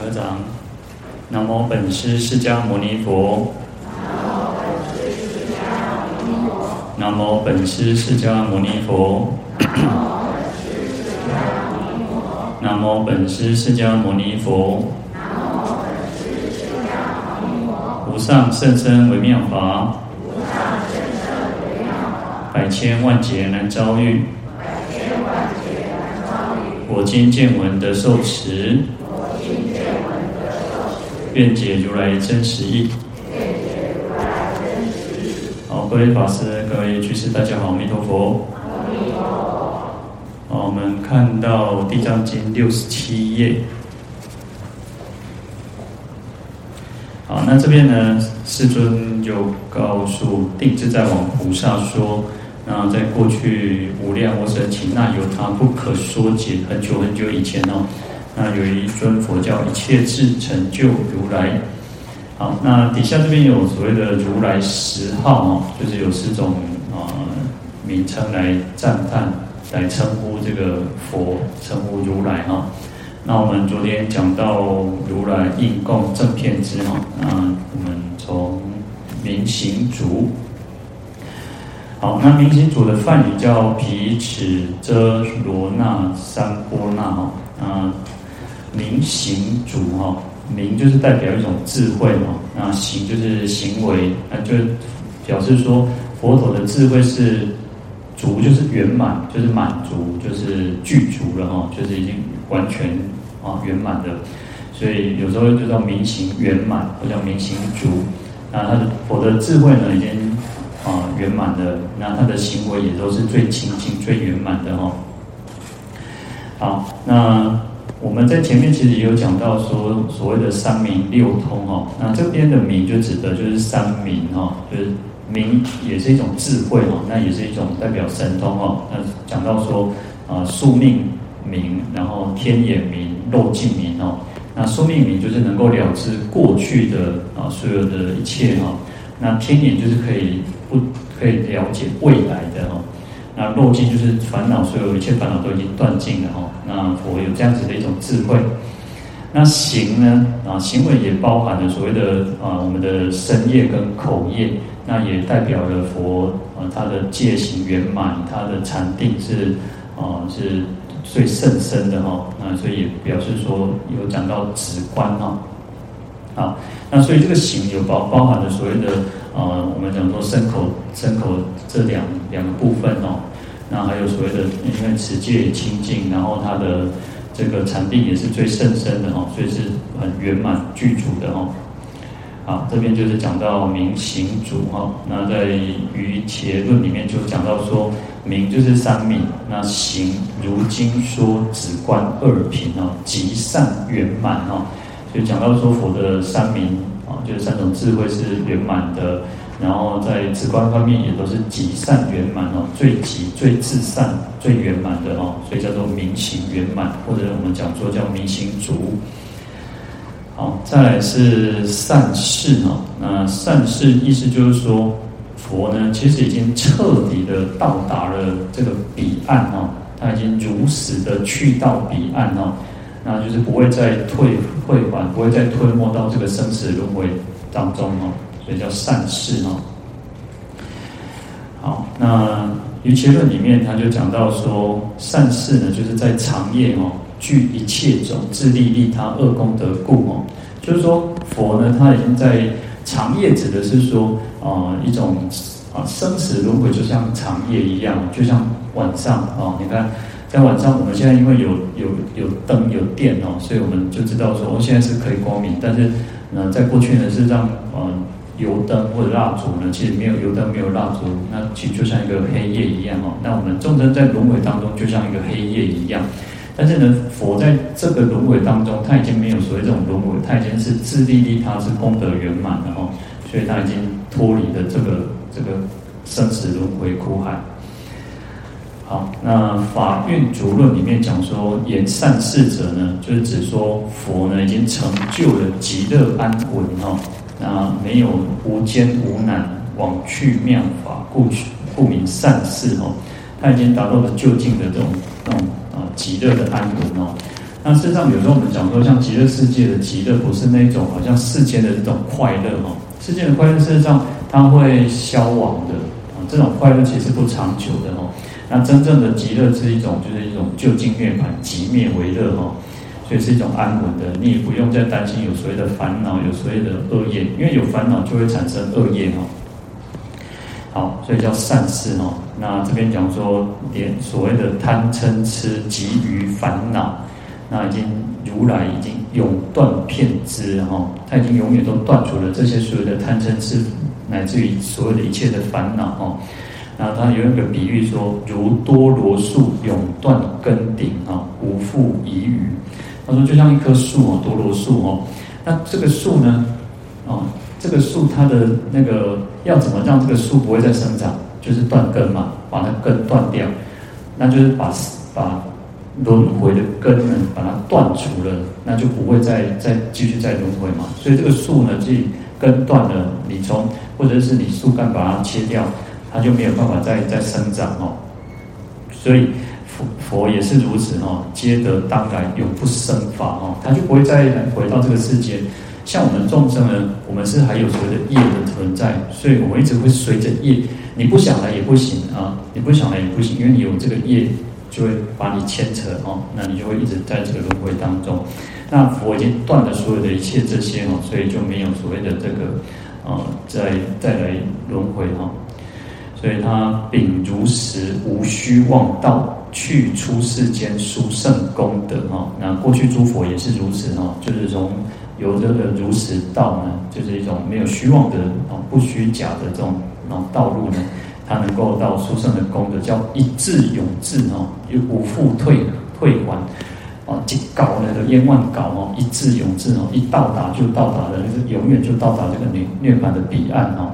合掌。南无本师释迦牟尼佛。南无本师释迦牟尼佛。南无本师释迦牟尼佛。无上甚深微妙法。百千万劫难遭遇。我今见闻得受持，愿解如来真实义。好，各位法师、各位居士，大家好，阿弥陀佛。好，我们看到《地藏经》六十七页。好，那这边呢，世尊就告诉定自在王菩萨说。那在过去无量无生期，那有他不可说解，很久很久以前哦，那有一尊佛叫一切智成就如来。好，那底下这边有所谓的如来十号哦，就是有四种啊、名称来赞叹，来称呼这个佛，称呼如来哈。那我们昨天讲到如来应供正遍知哈，那我们从明行足。好，那明行足的梵语叫毗尺遮罗那三波那哈，啊，明行足哈，明就是代表一种智慧哈，那行就是行为，那就表示说佛陀的智慧是足就是圆满，就是满足，就是具足了哈，就是已经完全啊圆满的，所以有时候就叫明行圆满，或叫明行足，那他的佛的智慧呢已经。啊，圆满的，那他的行为也都是最清净、最圆满的哦。好，那我们在前面其实也有讲到说，所谓的三明六通哦，那这边的明就指的就是三明哦，就是明也是一种智慧哦，那也是一种代表神通哦。那讲到说啊，宿命明，然后天眼明、漏尽明哦。那宿命明就是能够了知过去的啊所有的一切哈，那天眼就是可以。不可以了解未来的哈，那漏尽就是烦恼，所有一切烦恼都已经断尽了哈。那佛有这样子的一种智慧。那行呢啊，行为也包含了所谓的啊，我们的身业跟口业，那也代表了佛啊，他的戒行圆满，他的禅定是啊是最甚深的哈。那所以也表示说有讲到止观哈。好，那所以这个行有包包含了所谓的。啊、我们讲说身口身口这两两个部分哦，那还有所谓的，因为持戒清净，然后它的这个禅定也是最甚深的哦，所以是很圆满具足的哦。好，这边就是讲到明行足哈，那在于伽论里面就讲到说，明就是三明，那行如经说止观二品哦，极善圆满哦，就讲到说佛的三明。就是三种智慧是圆满的，然后在止观方面也都是极善圆满哦，最极最至善最圆满的哦，所以叫做明行圆满，或者我们讲说叫明行足。好，再来是善事哦，那善事意思就是说，佛呢其实已经彻底的到达了这个彼岸哦，他已经如实的去到彼岸哦。那就是不会再退退还，不会再吞没到这个生死轮回当中哦，所以叫善事哦。好，那瑜伽论里面他就讲到说，善事呢，就是在长夜哦，具一切种自利利他恶功德故哦，就是说佛呢，他已经在长夜指的是说啊、呃、一种啊生死轮回就像长夜一样，就像晚上啊、哦，你看。在晚上，我们现在因为有有有灯有电哦，所以我们就知道说，哦，现在是可以光明。但是，呢，在过去呢，是让呃油灯或者蜡烛呢，其实没有油灯，没有蜡烛，那其实就像一个黑夜一样哦。那我们众生在轮回当中，就像一个黑夜一样。但是呢，佛在这个轮回当中，他已经没有所谓这种轮回，他已经是自利利他，是功德圆满的哦，所以他已经脱离了这个这个生死轮回苦海。好，那《法蕴足论》里面讲说，言善事者呢，就是指说佛呢已经成就了极乐安稳哦，那没有无艰无难往去妙法，故故名善事哦，他已经达到了就近的这种这种啊极乐的安稳哦。那事实上，有时候我们讲说，像极乐世界的极乐，不是那种好像世间的这种快乐哦。世间的快乐，事实上它会消亡的啊。这种快乐其实不长久的哦。那真正的极乐是一种，就是一种就近涅槃，寂灭为乐哈。所以是一种安稳的，你也不用再担心有所谓的烦恼，有所谓的恶业，因为有烦恼就会产生恶业哦。好，所以叫善事哈。那这边讲说，连所谓的贪嗔痴急于烦恼，那已经如来已经永断片之哈，他已经永远都断除了这些所有的贪嗔痴，乃至于所有的一切的烦恼哈。那他有一个比喻说，如多罗树永断根顶啊，无复遗余。他说就像一棵树哦，多罗树哦，那这个树呢，哦，这个树它的那个要怎么让这个树不会再生长？就是断根嘛，把它根断掉，那就是把把轮回的根呢，把它断除了，那就不会再再继续再轮回嘛。所以这个树呢，自己根断了，你从或者是你树干把它切掉。它就没有办法再再生长哦，所以佛也是如此哦，皆得当来永不生法哦，他就不会再回到这个世间。像我们众生呢，我们是还有所谓的业的存在，所以我们一直会随着业，你不想来也不行啊，你不想来也不行，因为你有这个业，就会把你牵扯哦，那你就会一直在这个轮回当中。那佛已经断了所有的一切这些哦，所以就没有所谓的这个呃，再再来轮回哈。所以他秉如实无虚妄道，去出世间殊胜功德哈。那过去诸佛也是如此哈，就是从有这个如实道呢，就是一种没有虚妄的啊，不虚假的这种啊道路呢，他能够到殊胜的功德，叫一至永至哈，又无复退退还啊，极高那个冤枉搞哦，一至永至哦，一到达就到达了，就是永远就到达这个涅涅槃的彼岸哈。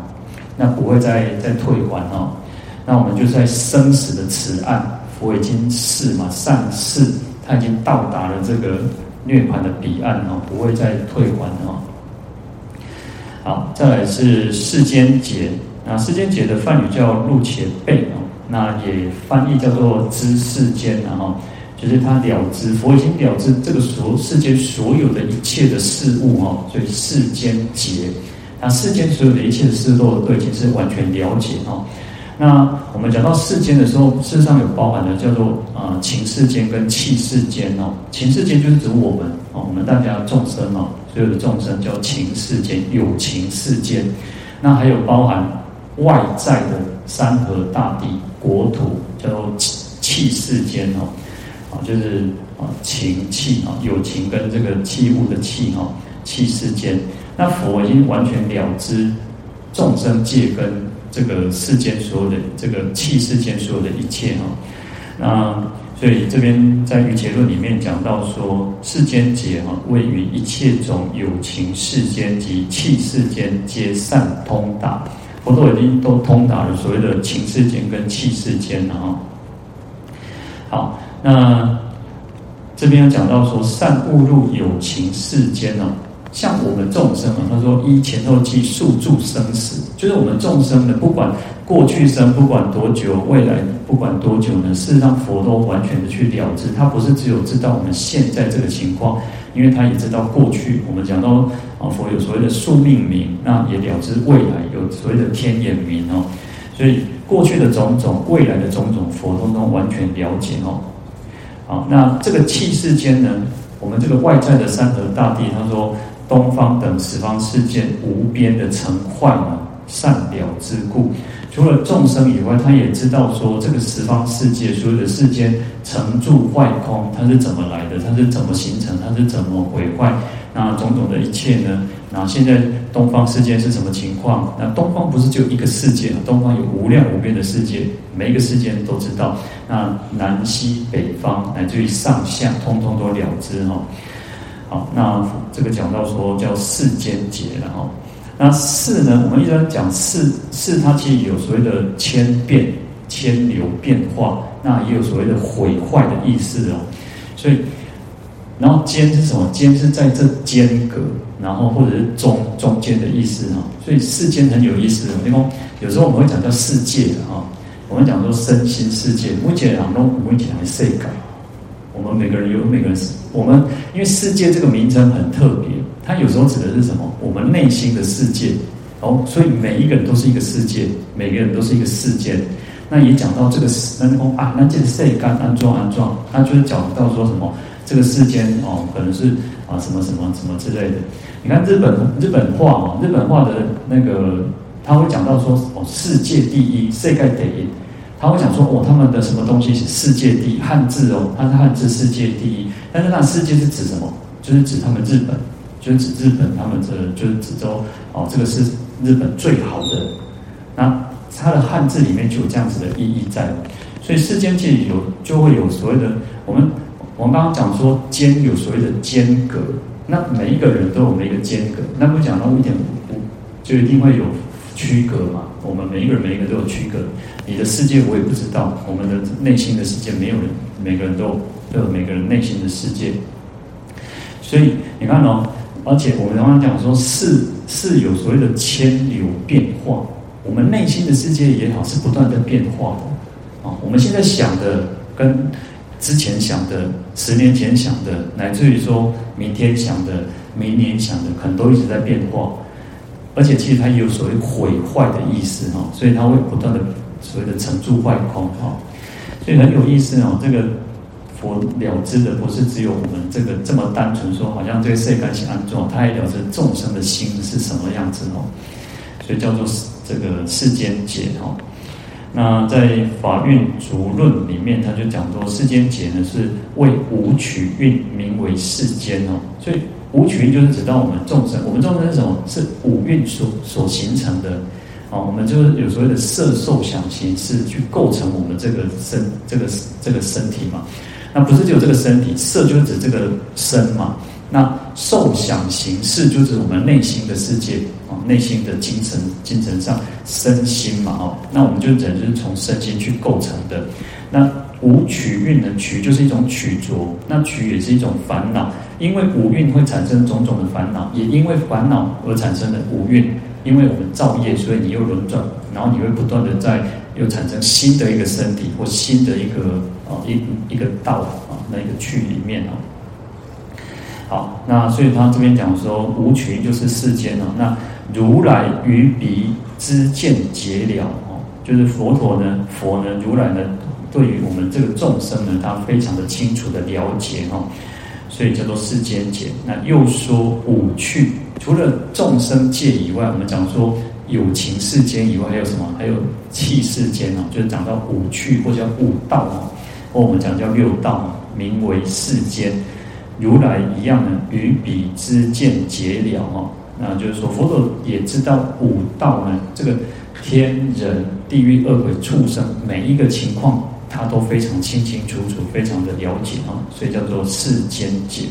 那不会再再退还哦，那我们就在生死的此岸，佛已经是嘛上市，他已经到达了这个涅槃的彼岸哦，不会再退还哦。好，再来是世间劫，那世间劫的梵语叫入前背哦，那也翻译叫做知世间然后，就是他了知佛已经了知这个所世间所有的一切的事物哦，所以世间劫。那世间所有的一切的事都都已经是完全了解哦。那我们讲到世间的时候，世上有包含的叫做啊情世间跟气世间哦。情世间就是指我们哦，我们大家众生哦，所有的众生叫情世间，有情世间。那还有包含外在的山河大地、国土，叫做气世间哦。啊，就是啊情气啊，有情跟这个器物的气哈，气世间。那佛已经完全了知众生界跟这个世间所有的这个气世间所有的一切哈，那所以这边在《瑜伽论》里面讲到说，世间劫哈，位于一切种有情世间及气世间皆善通达，佛都已经都通达了所谓的情世间跟气世间了哈。好，那这边讲到说，善误入有情世间呢。像我们众生啊，他说依前后记数住生死，就是我们众生的，不管过去生，不管多久，未来不管多久呢，事实上佛都完全的去了知，他不是只有知道我们现在这个情况，因为他也知道过去。我们讲到啊，佛有所谓的宿命明，那也了知未来有所谓的天眼明哦，所以过去的种种，未来的种种，佛都能完全了解哦。好，那这个气世间呢，我们这个外在的山河大地，他说。东方等十方世界无边的成坏呢，善了之故，除了众生以外，他也知道说这个十方世界所有的世间成住坏空，它是怎么来的，它是怎么形成，它是怎么毁坏，那种种的一切呢？那现在东方世界是什么情况？那东方不是就一个世界，东方有无量无边的世界，每一个世界都知道。那南西北方乃至于上下，通通都了知哈。好，那这个讲到说叫世间劫了哈。那世呢，我们一般讲世，世它其实有所谓的千变、千流、变化，那也有所谓的毁坏的意思哦。所以，然后间是什么？间是在这间隔，然后或者是中中间的意思哈。所以世间很有意思的，因为有时候我们会讲叫世界的哈。我们讲说身心世界，目前很多目前还是世界。我们每个人有每个人，我们因为世界这个名称很特别，它有时候指的是什么？我们内心的世界。哦，所以每一个人都是一个世界，每个人都是一个世界。那也讲到这个世，那哦啊，那这个世间安装安装，那就是讲到说什么这个世间哦，可能是啊什么什么什么之类的。你看日本日本话哦，日本话的那个他会讲到说哦，世界第一，世界第一。他会讲说哦，他们的什么东西是世界第一，汉字哦，它是汉字世界第一。但是那世界是指什么？就是指他们日本，就是指日本他们的，就是指说哦，这个是。日本最好的，那它的汉字里面就有这样子的意义在，所以世间界有就会有所谓的我们我们刚刚讲说间有所谓的间隔，那每一个人都有每一个间隔，那不讲到一点五就一定会有区隔嘛？我们每一个人每一个都有区隔，你的世界我也不知道，我们的内心的世界没有人，每个人都都有每个人内心的世界，所以你看哦。而且我们刚刚讲说，是是有所谓的迁流变化，我们内心的世界也好，是不断的变化的啊。我们现在想的跟之前想的、十年前想的，乃至于说明天想的、明年想的，可能都一直在变化。而且其实它有所谓毁坏的意思哈，所以它会不断的所谓的成住坏空哈，所以很有意思哦，这个。佛了知的不是只有我们这个这么单纯说，好像这个世间是安怎，他还了知众生的心是什么样子哦，所以叫做这个世间解哦。那在《法蕴足论》里面，他就讲说，世间解呢是为五取蕴名为世间哦。所以五取蕴就是指到我们众生，我们众生是什么？是五蕴所所形成的啊。我们就是有所谓的色受想行识去构成我们这个身这个这个身体嘛。那不是只有这个身体，色就是指这个身嘛。那受想行识就是我们内心的世界啊，内心的精神、精神上身心嘛哦。那我们就只能是从身心去构成的。那五取蕴的？取就是一种取着，那取也是一种烦恼。因为五蕴会产生种种的烦恼，也因为烦恼而产生的五蕴。因为我们造业，所以你又轮转，然后你会不断的在又产生新的一个身体或新的一个啊一一个道啊那一个去里面啊。好，那所以他这边讲说无取就是世间啊，那如来于彼知见解了哦，就是佛陀呢，佛呢，如来呢，对于我们这个众生呢，他非常的清楚的了解哦。所以叫做世间解。那又说五趣，除了众生界以外，我们讲说有情世间以外，还有什么？还有器世间哦，就是讲到五趣或叫五道哦，我们讲叫六道，名为世间。如来一样呢，与彼之见解了哦。那就是说，佛陀也知道五道呢，这个天人、地狱、恶鬼、畜生每一个情况。他都非常清清楚楚，非常的了解啊，所以叫做世间解。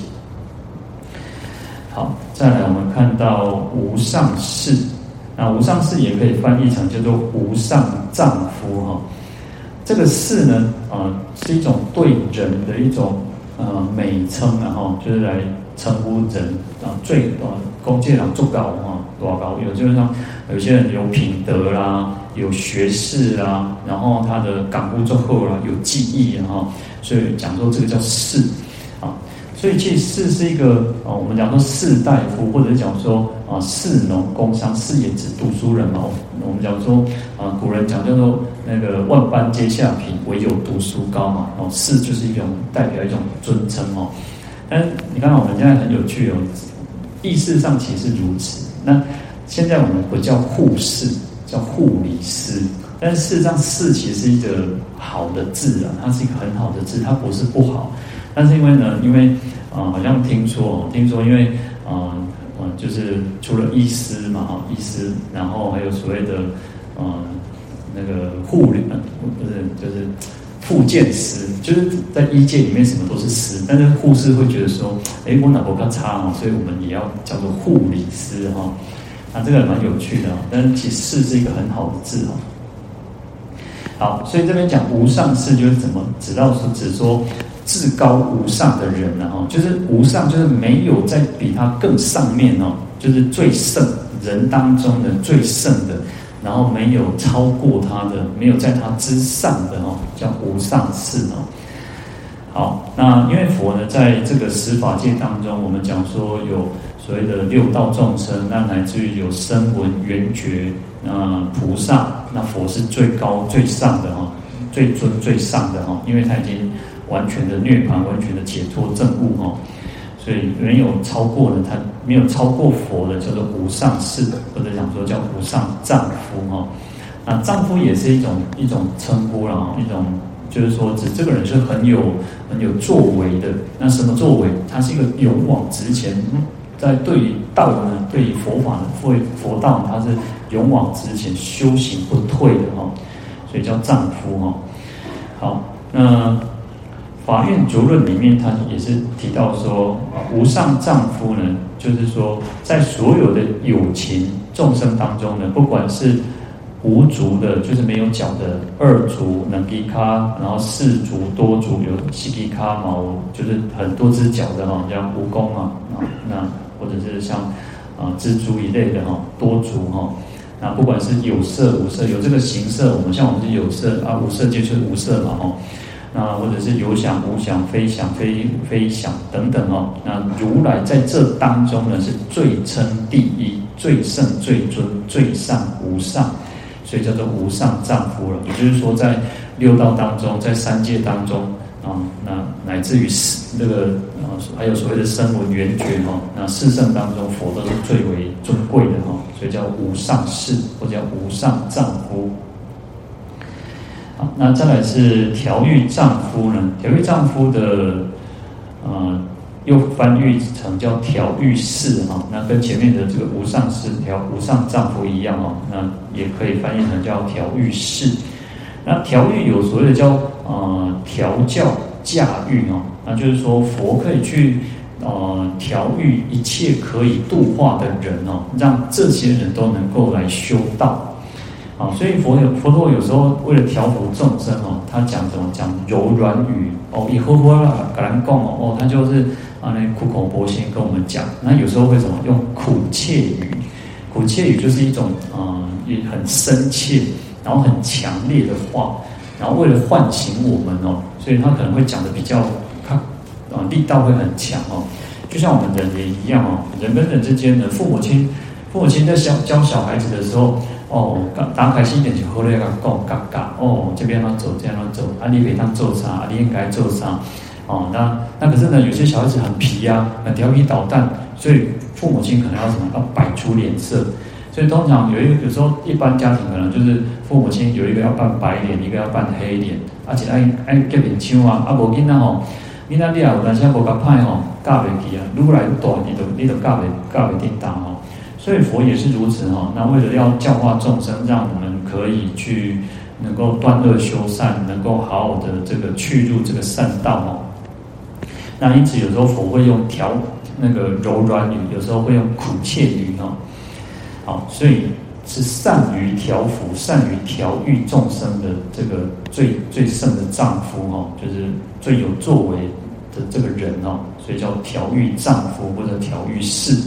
好，再来我们看到无上士，那无上士也可以翻译成叫做无上丈夫哈。这个士呢，啊，是一种对人的一种呃美称，啊，哈就是来称呼人啊，最啊恭敬人最高哈，多高？有就是说有些人有品德啦。有学识啊，然后他的感悟之后啦，有技艺啊，所以讲说这个叫士啊，所以其实士是一个啊，我们讲说士大夫，或者是讲说啊士农工商，士也指读书人嘛。我们讲说啊，古人讲叫做那个万般皆下品，唯有读书高嘛。哦，士就是一种代表一种尊称哦。但你看我们现在很有趣哦，意识上其实如此。那现在我们不叫护士。叫护理师，但是事实上“士”其实是一个好的字啊，它是一个很好的字，它不是不好。但是因为呢，因为啊、好像听说，听说因为啊，呃，就是除了医师嘛，哈，医师，然后还有所谓的、呃，那个护理，不是，就是复健师，就是在医界里面什么都是师，但是护士会觉得说，哎，我脑波较差啊，所以我们也要叫做护理师哈。那、啊、这个蛮有趣的，但是其实“士”是一个很好的字哦。好，所以这边讲无上士就是怎么指到是指说至高无上的人呢？哈，就是无上，就是没有在比他更上面哦，就是最圣人当中的最圣的，然后没有超过他的，没有在他之上的哦，叫无上士哦。好，那因为佛呢，在这个十法界当中，我们讲说有所谓的六道众生，那乃至于有声闻、缘觉，那菩萨，那佛是最高最上的哈，最尊最上的哈，因为他已经完全的涅槃，完全的解脱正悟哈，所以没有超过了，他没有超过佛的，叫做无上士，或者讲说叫无上丈夫哈。那丈夫也是一种一种称呼啦，一种。就是说，指这个人是很有很有作为的。那什么作为？他是一个勇往直前，在对道呢，对于佛法呢，佛佛道，他是勇往直前，修行不退的哈。所以叫丈夫哈。好，那《法苑逐论》里面，他也是提到说，无上丈夫呢，就是说，在所有的有情众生当中呢，不管是无足的，就是没有脚的；二足能吉卡，然后四足多足有西吉卡毛，就是很多只脚的哈，像蜈蚣啊，啊那或者是像啊蜘蛛一类的哈，多足哈。那不管是有色无色，有这个形色，我们像我们是有色啊，无色就是无色嘛哈。那或者是有想无想，非想非非想等等哈。那如来在这当中呢，是最称第一、最胜、最尊、最上无上。所以叫做无上丈夫了，也就是说，在六道当中，在三界当中啊，那乃至于四那个啊，还有所谓的声闻缘觉哈，那四圣当中，佛都是最为尊贵的哈，所以叫无上士或者叫无上丈夫。好，那再来是调御丈夫呢？调御丈夫的啊。又翻译成叫调御士哈，那跟前面的这个无上士调无上丈夫一样哦，那也可以翻译成叫调御士。那调御有所谓的叫呃调教驾驭哦，那就是说佛可以去呃调御一切可以度化的人哦，让这些人都能够来修道。啊，所以佛有佛陀有时候为了调伏众生哦，他讲什么讲柔软语哦，以后佛啦格兰贡哦，他就是。啊，那苦口婆心跟我们讲，那有时候会什么用苦切语？苦切语就是一种啊、呃，也很深切，然后很强烈的话，然后为了唤醒我们哦，所以他可能会讲的比较，他啊力道会很强哦。就像我们人也一样哦，人跟人之间的父母亲，父母亲在教教小孩子的时候哦，打开心点就后来个讲嘎嘎哦，这边要走，这边要走，啊，你别当做啥，啊，你应该做啥。哦，那那可是呢，有些小孩子很皮呀、啊，很调皮捣蛋，所以父母亲可能要什么，要摆出脸色。所以通常有一个，有时候一般家庭可能就是父母亲有一个要扮白脸，一个要扮黑脸，而且爱爱结面腔啊，啊无囡仔吼，囡仔你啊有当时无甲歹吼，教袂起啊，愈来愈大，你都你都教袂教袂叮当吼。所以佛也是如此哈。那为了要教化众生，让我们可以去能够断恶修善，能够好好的这个去入这个善道哦。那因此，有时候佛会用调那个柔软语，有时候会用苦切语哦。好，所以是善于调伏、善于调育众生的这个最最胜的丈夫哦，就是最有作为的这个人哦，所以叫调育丈夫或者调御士。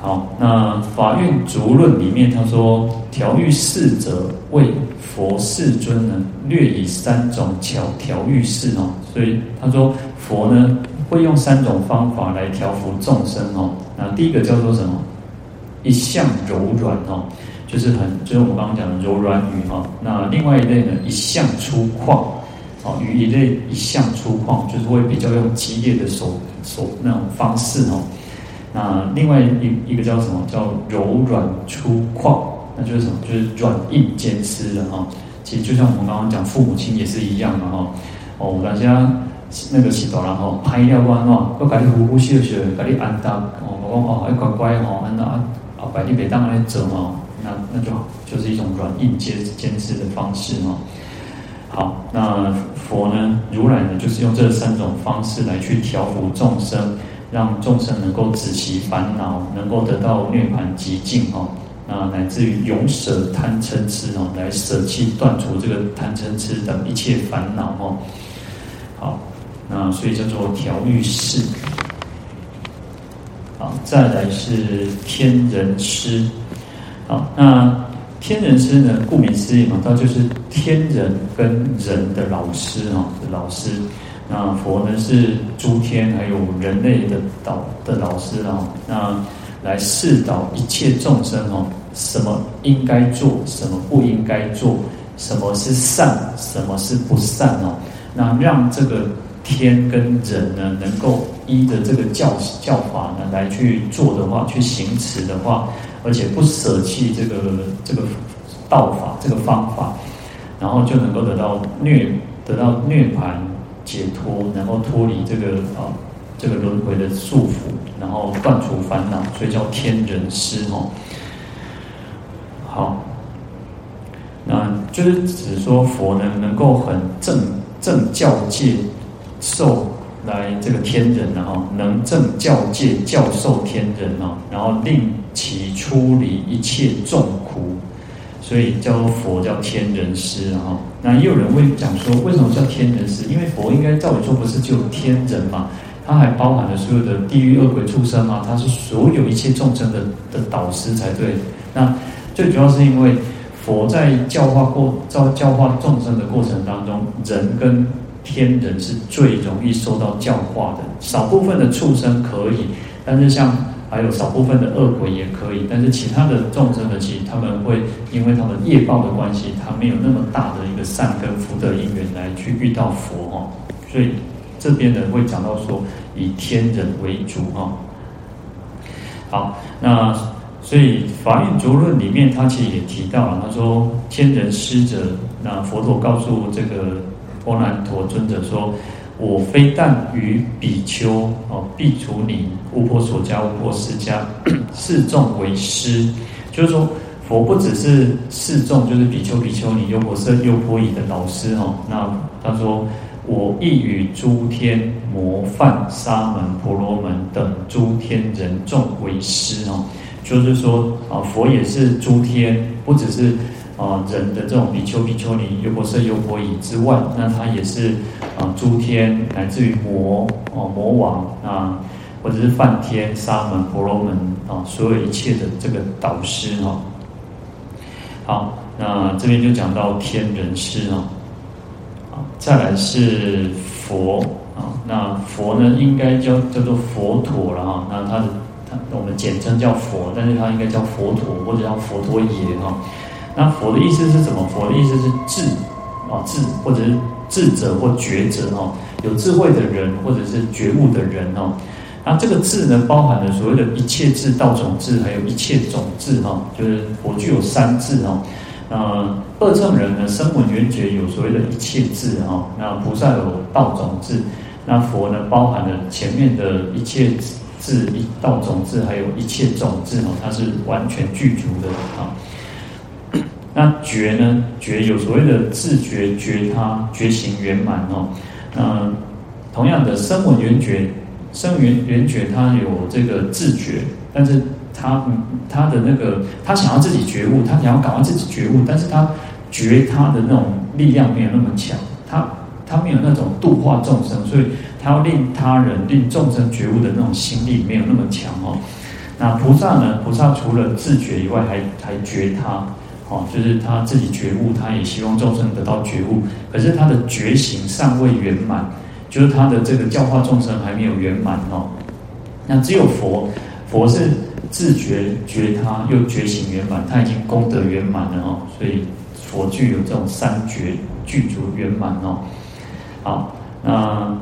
好，那《法院逐论》里面他说，调御士者为佛世尊呢，略以三种巧调御士哦，所以他说。佛呢会用三种方法来调伏众生哦。那第一个叫做什么？一向柔软哦，就是很就是我们刚刚讲的柔软语哈。那另外一类呢，一向粗犷哦，与一类一向粗犷，就是会比较用激烈的手手那种方式哦。那另外一一个叫什么？叫柔软粗犷，那就是什么？就是软硬兼施的哈。其实就像我们刚刚讲父母亲也是一样的哈。哦，大家。那个洗澡然后，拍了我吼，我家己呼呼笑笑，家己安搭哦，我讲哦，哎乖乖哦，安那阿伯你别当安尼做吼，那那就就是一种软硬兼兼施的方式哦。好，那佛呢，如来呢，就是用这三种方式来去调伏众生，让众生能够止息烦恼，能够得到涅槃极境哦。那乃至于永舍贪嗔痴哦，来舍弃断除这个贪嗔痴等一切烦恼哦。好。那所以叫做调御士，好，再来是天人师，好，那天人师呢，顾名思义嘛，它就是天人跟人的老师哈，老师。那佛呢是诸天还有人类的导的老师啊，那来示导一切众生哦，什么应该做，什么不应该做，什么是善，什么是不善哦，那让这个天跟人呢，能够依着这个教教法呢来去做的话，去行持的话，而且不舍弃这个这个道法这个方法，然后就能够得到涅得到涅槃。解脱，然后脱离这个啊，这个轮回的束缚，然后断除烦恼，所以叫天人师哦。好，那就是指说佛呢，能够很正正教界受来这个天人然后能正教界教授天人啊，然后令其出离一切众苦。所以叫做佛叫天人师哈，那也有人会讲说，为什么叫天人师？因为佛应该照理说不是只有天人嘛，他还包含了所有的地狱恶鬼畜生嘛，他是所有一切众生的的导师才对。那最主要是因为佛在教化过教教化众生的过程当中，人跟天人是最容易受到教化的，少部分的畜生可以，但是像。还有少部分的恶鬼也可以，但是其他的众生的，其实他们会因为他们业报的关系，他没有那么大的一个善根福德因缘来去遇到佛哈，所以这边呢会讲到说以天人为主哈。好，那所以《法苑足论》里面他其实也提到了，他说天人师者，那佛陀告诉这个阿难陀尊者说。我非但于比丘哦，苾刍尼、鄔波索迦、鄔波斯迦四众为师，就是说佛不只是示众，就是比丘、比丘尼、优婆塞、优婆夷的老师哦。那他说我亦与诸天魔梵、沙门、婆罗门等诸天人众为师哦，就是说啊，佛也是诸天，不只是。啊，人的这种比丘、比丘尼、优婆塞、优婆夷之外，那他也是啊，诸天乃至于魔哦，魔王啊，或者是梵天、沙门、婆罗门啊，所有一切的这个导师哈。好，那这边就讲到天人师啊，再来是佛啊，那佛呢应该叫叫做佛陀了哈，那他的他我们简称叫佛，但是他应该叫佛陀或者叫佛陀爷哈。那佛的意思是什么？佛的意思是智啊，智或者是智者或觉者哦，有智慧的人或者是觉悟的人哦。那这个智呢，包含了所谓的一切智、道种智，还有一切种智哈。就是佛具有三智哈。那二乘人呢，声闻缘觉有所谓的一切智哈。那菩萨有道种智。那佛呢，包含了前面的一切智、一道种智，还有一切种智哈。它是完全具足的啊。那觉呢？觉有所谓的自觉、觉他、觉醒圆满哦。那同样的声闻缘觉，声闻缘觉，他有这个自觉，但是他他的那个他想要自己觉悟，他想要赶快自己觉悟，但是他觉他的那种力量没有那么强，他他没有那种度化众生，所以他要令他人、令众生觉悟的那种心力没有那么强哦。那菩萨呢？菩萨除了自觉以外，还还觉他。哦，就是他自己觉悟，他也希望众生得到觉悟，可是他的觉醒尚未圆满，就是他的这个教化众生还没有圆满哦。那只有佛，佛是自觉觉他，又觉醒圆满，他已经功德圆满了哦，所以佛具有这种三觉具足圆满哦。好，那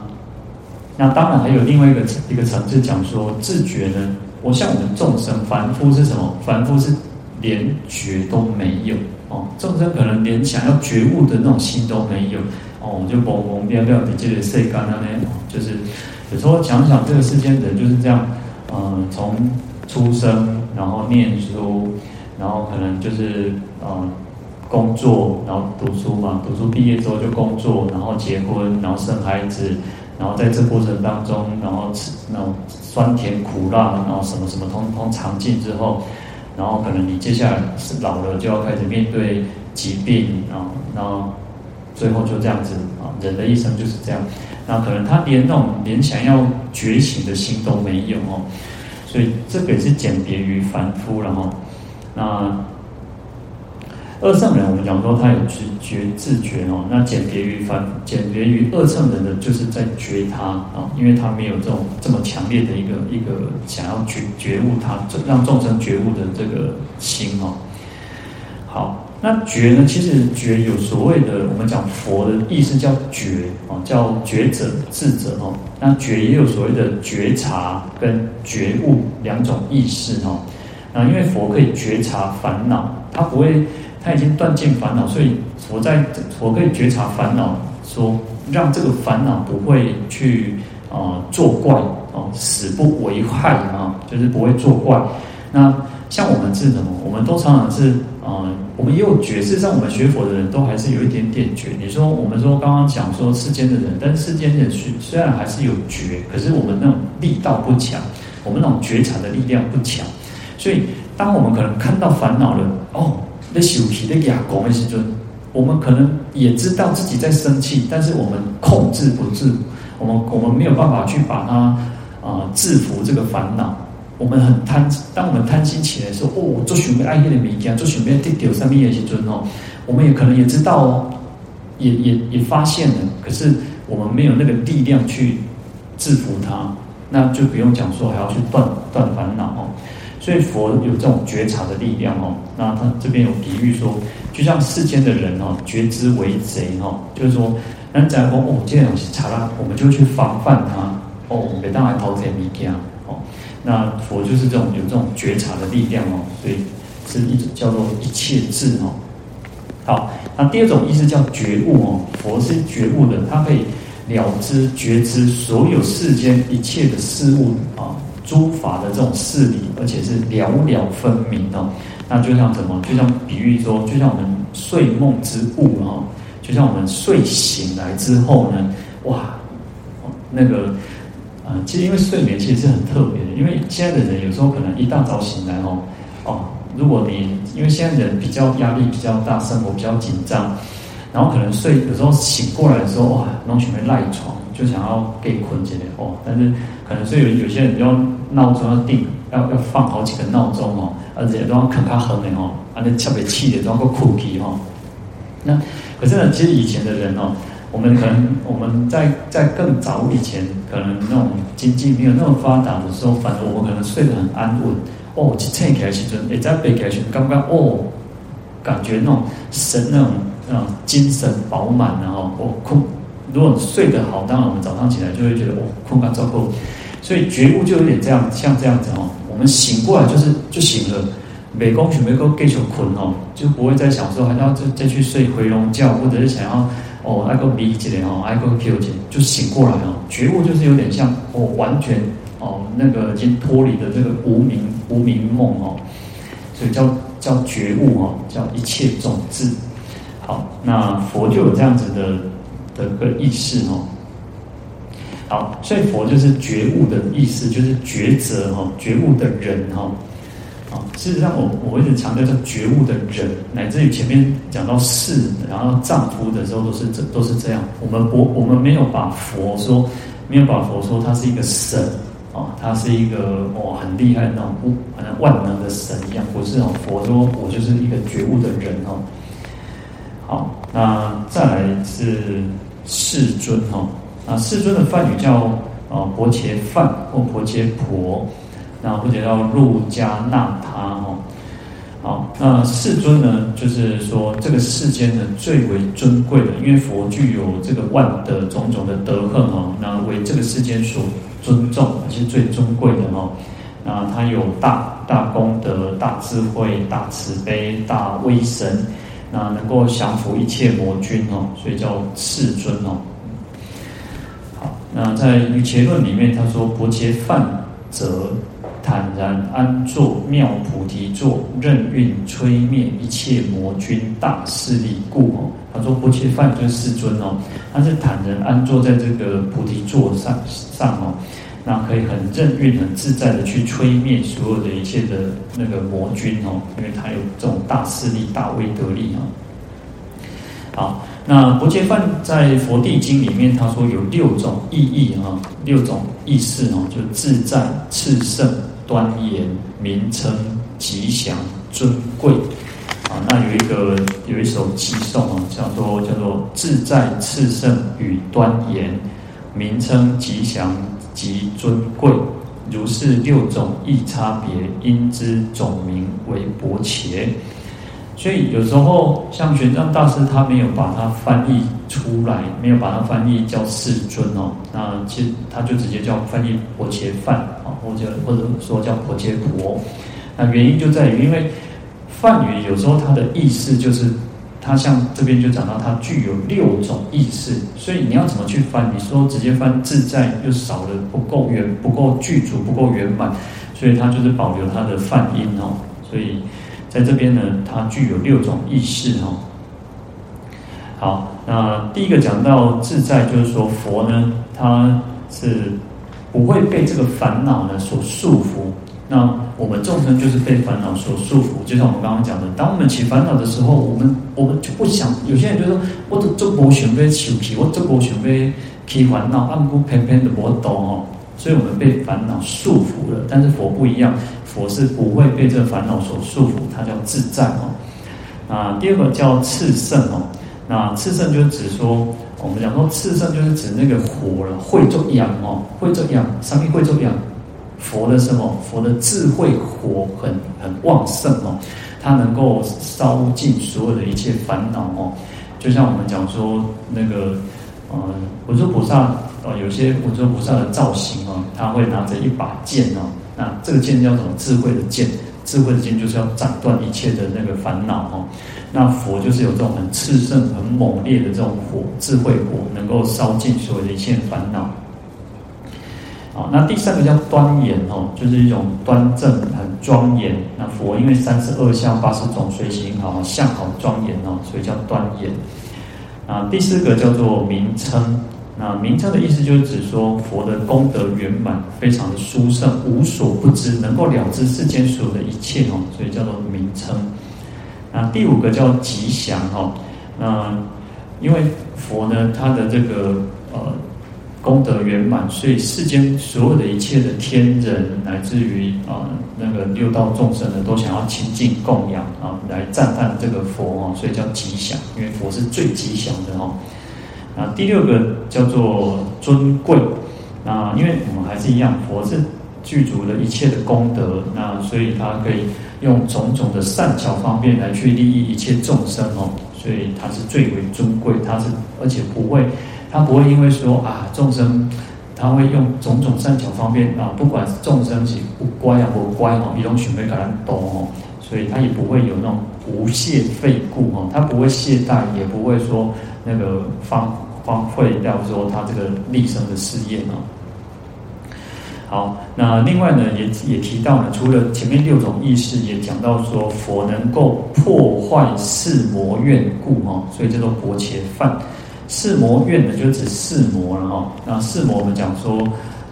那当然还有另外一个一个层次讲说，自觉呢，我像我们众生凡夫是什么？凡夫是。连觉都没有哦，众生可能连想要觉悟的那种心都没有哦，我们就懵懵变变的这个世间呢，就是有时候想想这个世间人就是这样，嗯，从出生然后念书，然后可能就是嗯工作，然后读书嘛，读书毕业之后就工作，然后结婚，然后生孩子，然后在这过程当中，然后吃那种酸甜苦辣，然后什么什么通通尝尽之后。然后可能你接下来是老了，就要开始面对疾病啊，然后最后就这样子啊，人的一生就是这样。那可能他连那种连想要觉醒的心都没有哦，所以这个也是简别于凡夫了哈。那二乘人，我们讲说他有觉觉自觉哦，那简别于凡，简别于二乘人的，就是在觉他啊，因为他没有这种这么强烈的一个一个想要觉觉悟他，让众生觉悟的这个心哦。好，那觉呢？其实觉有所谓的，我们讲佛的意思叫觉哦，叫觉者智者哦。那觉也有所谓的觉察跟觉悟两种意思哦。那因为佛可以觉察烦恼，他不会。他已经断尽烦恼，所以佛在佛可以觉察烦恼，说让这个烦恼不会去啊、作怪哦，死不为害啊，就是不会作怪。那像我们是什么？我们都常常是啊、我们也有觉。事实上，我们学佛的人都还是有一点点觉。你说我们说刚刚讲说世间的人，但是世间的人虽然还是有觉，可是我们那种力道不强，我们那种觉察的力量不强。所以，当我们可能看到烦恼了，哦。在修皮的哑公的时候，我们可能也知道自己在生气，但是我们控制不住，我们我们没有办法去把它啊、制服这个烦恼。我们很贪，当我们贪心起来的时候，哦，我做准备爱的物件，做准备得到上面的时阵哦，我们也可能也知道哦，也也也发现了，可是我们没有那个力量去制服它，那就不用讲说还要去断断烦恼哦。所以佛有这种觉察的力量哦，那他这边有比喻说，就像世间的人哦，觉知为贼哦，就是说，人讲哦，这东西查了，我们就去防范它哦，别当来偷贼物件哦。那佛就是这种有这种觉察的力量哦，所以是一种叫做一切智哦。好，那第二种意思叫觉悟哦，佛是觉悟的，他可以了知觉知所有世间一切的事物啊。诸法的这种事理，而且是了了分明哦。那就像什么？就像比喻说，就像我们睡梦之物哦，就像我们睡醒来之后呢，哇，那个、呃，其实因为睡眠其实是很特别的，因为现在的人有时候可能一大早醒来哦，哦，如果你因为现在人比较压力比较大，生活比较紧张，然后可能睡有时候醒过来的时候，哇，然后准备赖床。就想要给困起来哦，但是可能所以有有些人要闹钟要定，要要放好几个闹钟哦，而且都要看他哼的哦，啊那特别气的都要个酷气哦。那可是呢，其实以前的人哦，我们可能我们在在更早以前，可能那种经济没有那么发达的时候，反正我们可能睡得很安稳哦，一醒起来时阵，一再背起来时，刚刚哦，感觉那种神那种那种精神饱满然后哦困。如果睡得好，当然我们早上起来就会觉得哦，困感足够，所以觉悟就有点这样，像这样子哦。我们醒过来就是就醒了，没工许没够继续困哦，就不会再想说还要再再去睡回笼觉，或者是想要哦爱个迷起来哦，爱个 Q 起就醒过来哦。觉悟就是有点像哦，完全哦那个已经脱离的这个无名无名梦哦，所以叫叫觉悟哦，叫一切种子。好，那佛就有这样子的。的个意思哦，好，所以佛就是觉悟的意思，就是觉者哈，觉悟的人哈，啊，事实上我我一直强调叫觉悟的人，乃至于前面讲到士，然后丈夫的时候都是这都是这样，我们不我们没有把佛说，没有把佛说他是一个神啊，他是一个哦很厉害的那种不好像万能的神一样，不是哦，佛说我就是一个觉悟的人哦，好，那再来是。世尊哈，啊，世尊的梵语叫啊婆伽梵或婆伽婆，那或者叫路迦那他哦。好，那世尊呢，就是说这个世间呢最为尊贵的，因为佛具有这个万德种种的德行哦，那为这个世间所尊重，而且最尊贵的哈。那他有大大功德、大智慧、大慈悲、大威神。那能够降服一切魔君哦，所以叫世尊哦。那在《瑜伽论》里面，他说：“婆伽梵则坦然安坐妙菩提座，任运摧灭一切魔君大势力故哦。”他说：“婆伽梵就是世尊哦，他是坦然安坐在这个菩提座上上哦。”那可以很任运、很自在的去摧灭所有的一切的那个魔君哦，因为他有这种大势力、大威德力啊。好，那婆伽梵在《佛地经》里面，他说有六种意义啊，六种意思哦，就自在、炽盛、端严、名称、吉祥、尊贵。啊，那有一个有一首偈颂啊，叫做叫做自在炽盛与端严，名称吉祥及尊贵，如是六种异差别，因之总名为薄伽。所以有时候像玄奘大师，他没有把它翻译出来，没有把它翻译叫世尊哦，那其实他就直接叫翻译薄伽梵啊，或者或者说叫薄伽婆。那原因就在于，因为梵语有时候它的意思就是，它像这边就讲到它具有六种意思，所以你要怎么去翻？你说直接翻自在又少了不够圆，不够具足，不够圆满，所以它就是保留它的梵音哦，所以。在这边呢，它具有六种意识哈。好，那第一个讲到自在，就是说佛呢，他是不会被这个烦恼呢所束缚。那我们众生就是被烦恼所束缚。就像我们刚刚讲的，当我们起烦恼的时候，我们我们就不想。有些人就说，我这这波想被求皮，我这波想被起烦恼，按不偏偏的我懂哦。所以我们被烦恼束缚了。但是佛不一样。佛是不会被这烦恼所束缚，它叫自在哦。啊，第二个叫炽盛哦。那炽盛就是指说，我们讲说炽盛就是指那个火了，会中阳哦，会中阳，上面慧中阳，佛的什么？佛的智慧火很很旺盛哦，它能够烧尽所有的一切烦恼哦。就像我们讲说那个，呃，文殊菩萨呃，有些文殊菩萨的造型哦，他会拿着一把剑哦。那这个剑叫什么？智慧的剑，智慧的剑就是要斩断一切的那个烦恼哦。那佛就是有这种很炽盛、很猛烈的这种火，智慧火，能够烧尽所有的一切烦恼。好，那第三个叫端严哦，就是一种端正、很庄严。那佛因为三十二相、八十种随形好，相好庄严哦，所以叫端严。啊，第四个叫做名称。那名称的意思就是指说佛的功德圆满，非常的殊胜，无所不知，能够了知世间所有的一切哦，所以叫做名称。那第五个叫吉祥哈，那因为佛呢，他的这个呃功德圆满，所以世间所有的一切的天人，乃至于啊、那个六道众生呢，都想要亲近供养啊，来赞叹这个佛哦，所以叫吉祥，因为佛是最吉祥的哦。啊，第六个叫做尊贵，那因为我们还是一样，佛是具足了一切的功德，那所以他可以用种种的善巧方便来去利益一切众生哦，所以他是最为尊贵，他是而且不会，他不会因为说啊众生，他会用种种善巧方便啊，不管是众生是不乖啊不乖哦，一种许没给人懂哦，所以他也不会有那种无懈费故哦，他不会懈怠，也不会说那个方。荒废掉说他这个立生的事业呢。好，那另外呢，也也提到了，除了前面六种意识，也讲到说佛能够破坏四魔怨故哈，所以叫做薄伽梵。四魔怨呢，就指四魔了哈。那四魔我们讲说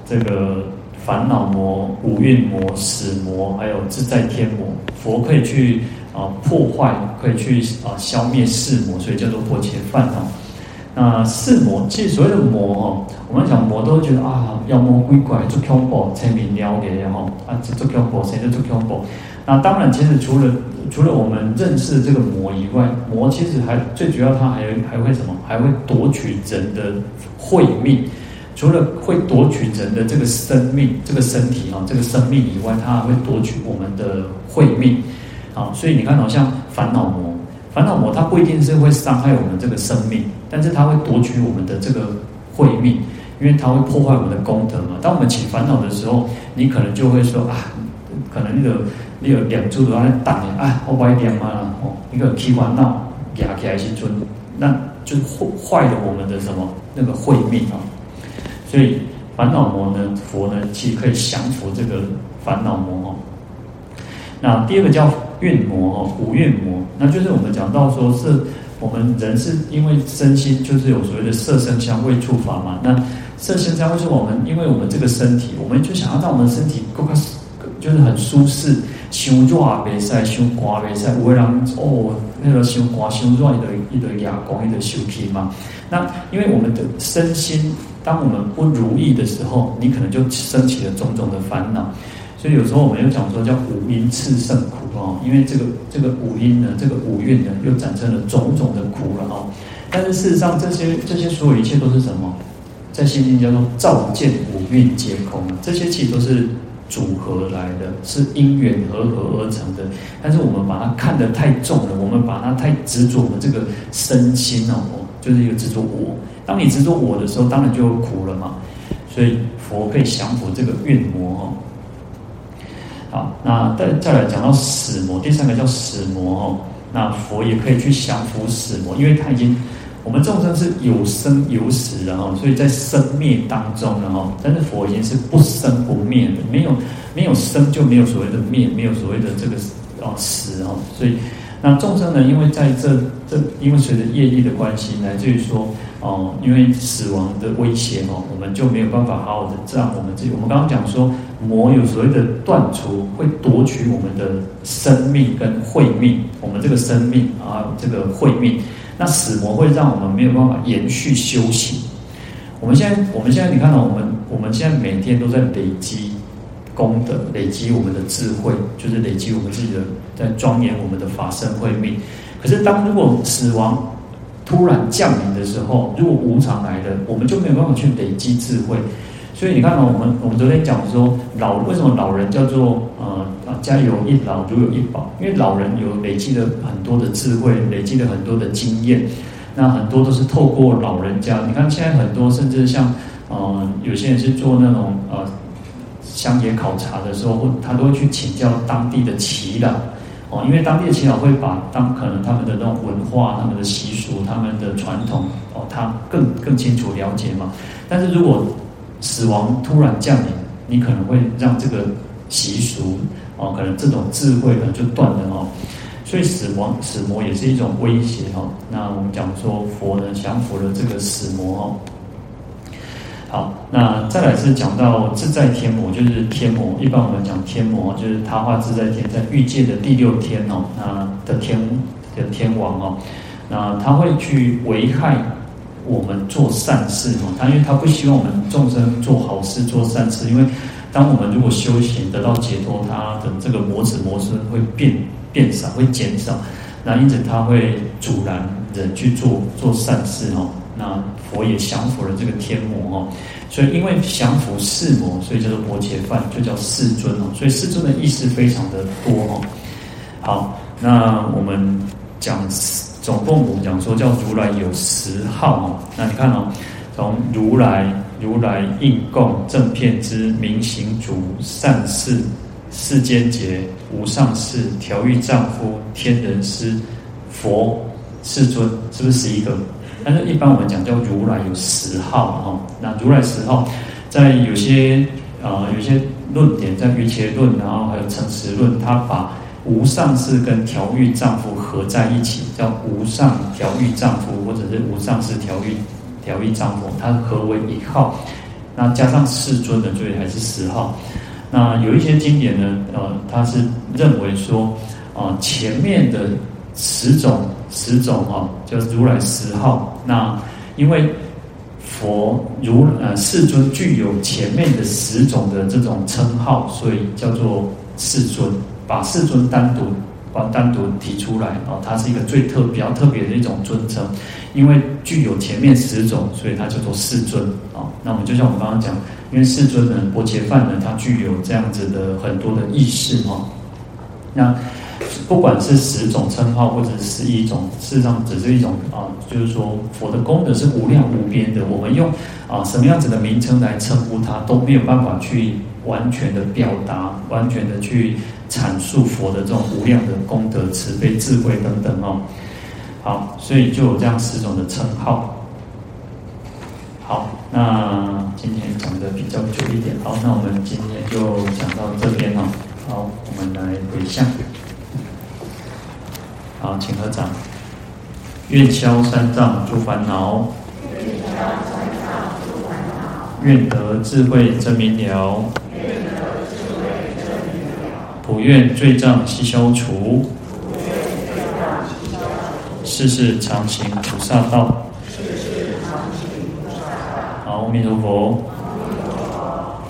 这个烦恼魔、五蕴魔、死魔，还有自在天魔，佛可以去啊破坏，可以去啊消灭四魔，所以叫做薄伽梵啊。那四魔，其实所谓的魔哈，我们讲魔都觉得啊，妖魔鬼怪做恐怖，才明了的哈啊，做恐怖，谁就做恐怖。那当然，其实除了除了我们认识的这个魔以外，魔其实还最主要，它还还会什么？还会夺取人的慧命。除了会夺取人的这个生命、这个身体啊、这个生命以外，它还会夺取我们的慧命。啊，所以你看，好像烦恼魔，烦恼魔它不一定是会伤害我们这个生命。但是它会夺取我们的这个慧命，因为它会破坏我们的功德嘛。当我们起烦恼的时候，你可能就会说啊，可能那个那个两柱都在挡你啊，我歪点嘛哦，一个起烦恼压起来心尊，那就坏坏了我们的什么那个慧命啊。所以烦恼魔呢，佛呢其实可以降服这个烦恼魔哦。那第二个叫蕴魔哦，五蕴魔，那就是我们讲到说是。我们人是因为身心就是有所谓的色声香味触法嘛，那色声香味是，我们因为我们这个身体，我们就想要让我们身体够个就是很舒适，胸热袂使，胸寒袂使，有的人哦，那个胸刮胸热，一堆一堆牙光，一堆休皮嘛。那因为我们的身心，当我们不如意的时候，你可能就升起了种种的烦恼。所以有时候我们又讲说叫五音炽盛苦哦，因为这个这个五音呢，这个五蕴呢，又产生了种种的苦了哈。但是事实上，这些这些所有一切都是什么？在心经叫做照见五蕴皆空，这些其实都是组合来的，是因缘和合而成的。但是我们把它看得太重了，我们把它太执着，我们这个身心哦，就是一个执着我。当你执着我的时候，当然就有苦了嘛。所以佛可以降伏这个怨魔哦。好，那再再来讲到死魔，第三个叫死魔哦。那佛也可以去降伏死魔，因为他已经。我们众生是有生有死的哈，所以在生灭当中的哈，但是佛已经是不生不灭的，没有没有生就没有所谓的灭，没有所谓的这个哦死哦，所以那众生呢，因为在这这，因为随着业力的关系，乃至于说哦，因为死亡的威胁哦，我们就没有办法好好的让我们自己。我们刚刚讲说，魔有所谓的断除，会夺取我们的生命跟慧命，我们这个生命啊，这个慧命。那死魔会让我们没有办法延续修行。我们现在，我们现在，你看到我们，我们现在每天都在累积功德，累积我们的智慧，就是累积我们自己的，在庄严我们的法身慧命。可是，当如果死亡突然降临的时候，如果无常来的，我们就没有办法去累积智慧。所以你看到我们，我们昨天讲说，老为什么老人叫做呃家有一老如有一宝？因为老人有累积了很多的智慧，累积了很多的经验，那很多都是透过老人家。你看现在很多甚至像呃有些人是做那种呃乡野考察的时候，他都会去请教当地的耆老哦，因为当地的耆老会把当可能他们的那种文化、他们的习俗、他们的传统哦，他更更清楚了解嘛。但是如果死亡突然降临，你可能会让这个习俗哦，可能这种智慧呢就断了哦。所以死亡死魔也是一种威胁哦。那我们讲说佛呢降伏了这个死魔哦。好，那再来是讲到自在天魔，就是天魔。一般我们讲天魔，就是他化自在天，在欲界的第六天哦，那的天的天王哦，那他会去危害。我们做善事哦，他因为他不希望我们众生做好事、做善事，因为当我们如果修行得到解脱，他的这个魔子魔孙会变变少、会减少，那因此他会阻拦人去做做善事哦。那佛也降服了这个天魔哦，所以因为降服四魔，所以叫做薄伽梵，就叫世尊哦。所以世尊的意思非常的多哦。好，那我们讲。总共我们讲说叫如来有十号哦，那你看哦，从如来、如来应供、正遍知、明行足、善事、世间劫、无上士、调御丈夫、天人师、佛、世尊，是不是十一个？但是一般我们讲叫如来有十号哈。那如来十号，在有些、呃、有些论点，在瑜伽论，然后还有成实论，他把。无上士跟调御丈夫合在一起，叫无上调御丈夫，或者是无上士调御调御丈夫，它合为一号。那加上世尊的，所以还是十号。那有一些经典呢，呃，他是认为说，啊、呃，前面的十种十种哈，叫如来十号。那因为佛如呃世尊具有前面的十种的这种称号，所以叫做世尊。把世尊单独把单独提出来哦，它是一个最特比较特别的一种尊称，因为具有前面十种，所以它叫做世尊啊。那我们就像我们刚刚讲，因为世尊呢，薄伽梵呢，它具有这样子的很多的意识哈。那不管是十种称号或者是十一种，事实上只是一种啊，就是说佛的功德是无量无边的，我们用啊什么样子的名称来称呼它，都没有办法去完全的表达，完全的去。阐述佛的这种无量的功德、慈悲、智慧等等哦，好，所以就有这样十种的称号。好，那今天讲的比较久一点，好，那我们今天就讲到这边哦。好，我们来回向。好，请合掌。愿消三障诸烦恼。愿消三障诸烦恼。愿得智慧真明了。普愿罪障悉消除，世世常行菩萨道。好，阿弥陀佛。